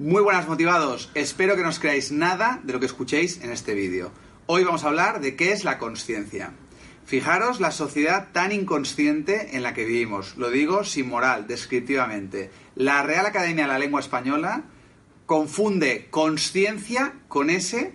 Muy buenas motivados, espero que no os creáis nada de lo que escuchéis en este vídeo. Hoy vamos a hablar de qué es la conciencia. Fijaros la sociedad tan inconsciente en la que vivimos, lo digo sin moral, descriptivamente. La Real Academia de la Lengua Española confunde conciencia con S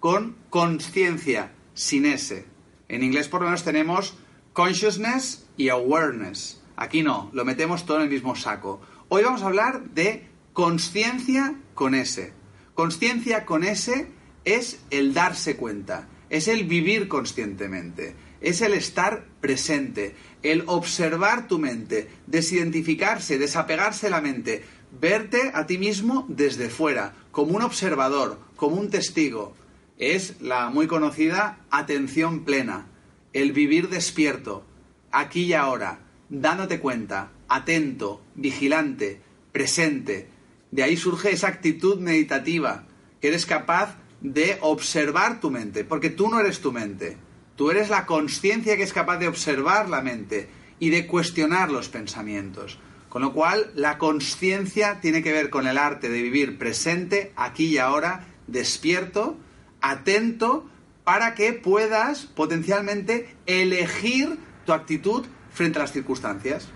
con conciencia sin S. En inglés por lo menos tenemos consciousness y awareness. Aquí no, lo metemos todo en el mismo saco. Hoy vamos a hablar de Consciencia con S. Consciencia con S es el darse cuenta, es el vivir conscientemente, es el estar presente, el observar tu mente, desidentificarse, desapegarse la mente, verte a ti mismo desde fuera, como un observador, como un testigo. Es la muy conocida atención plena, el vivir despierto, aquí y ahora, dándote cuenta, atento, vigilante, presente, de ahí surge esa actitud meditativa, que eres capaz de observar tu mente, porque tú no eres tu mente, tú eres la conciencia que es capaz de observar la mente y de cuestionar los pensamientos. Con lo cual, la conciencia tiene que ver con el arte de vivir presente, aquí y ahora, despierto, atento, para que puedas potencialmente elegir tu actitud frente a las circunstancias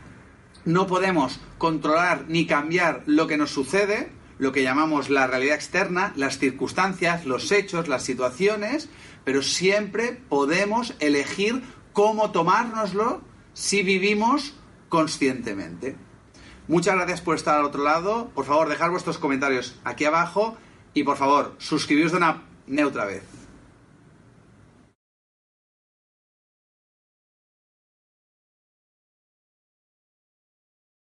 no podemos controlar ni cambiar lo que nos sucede, lo que llamamos la realidad externa, las circunstancias, los hechos, las situaciones, pero siempre podemos elegir cómo tomárnoslo si vivimos conscientemente. Muchas gracias por estar al otro lado. Por favor, dejad vuestros comentarios aquí abajo y por favor, suscribiros de una neutra vez.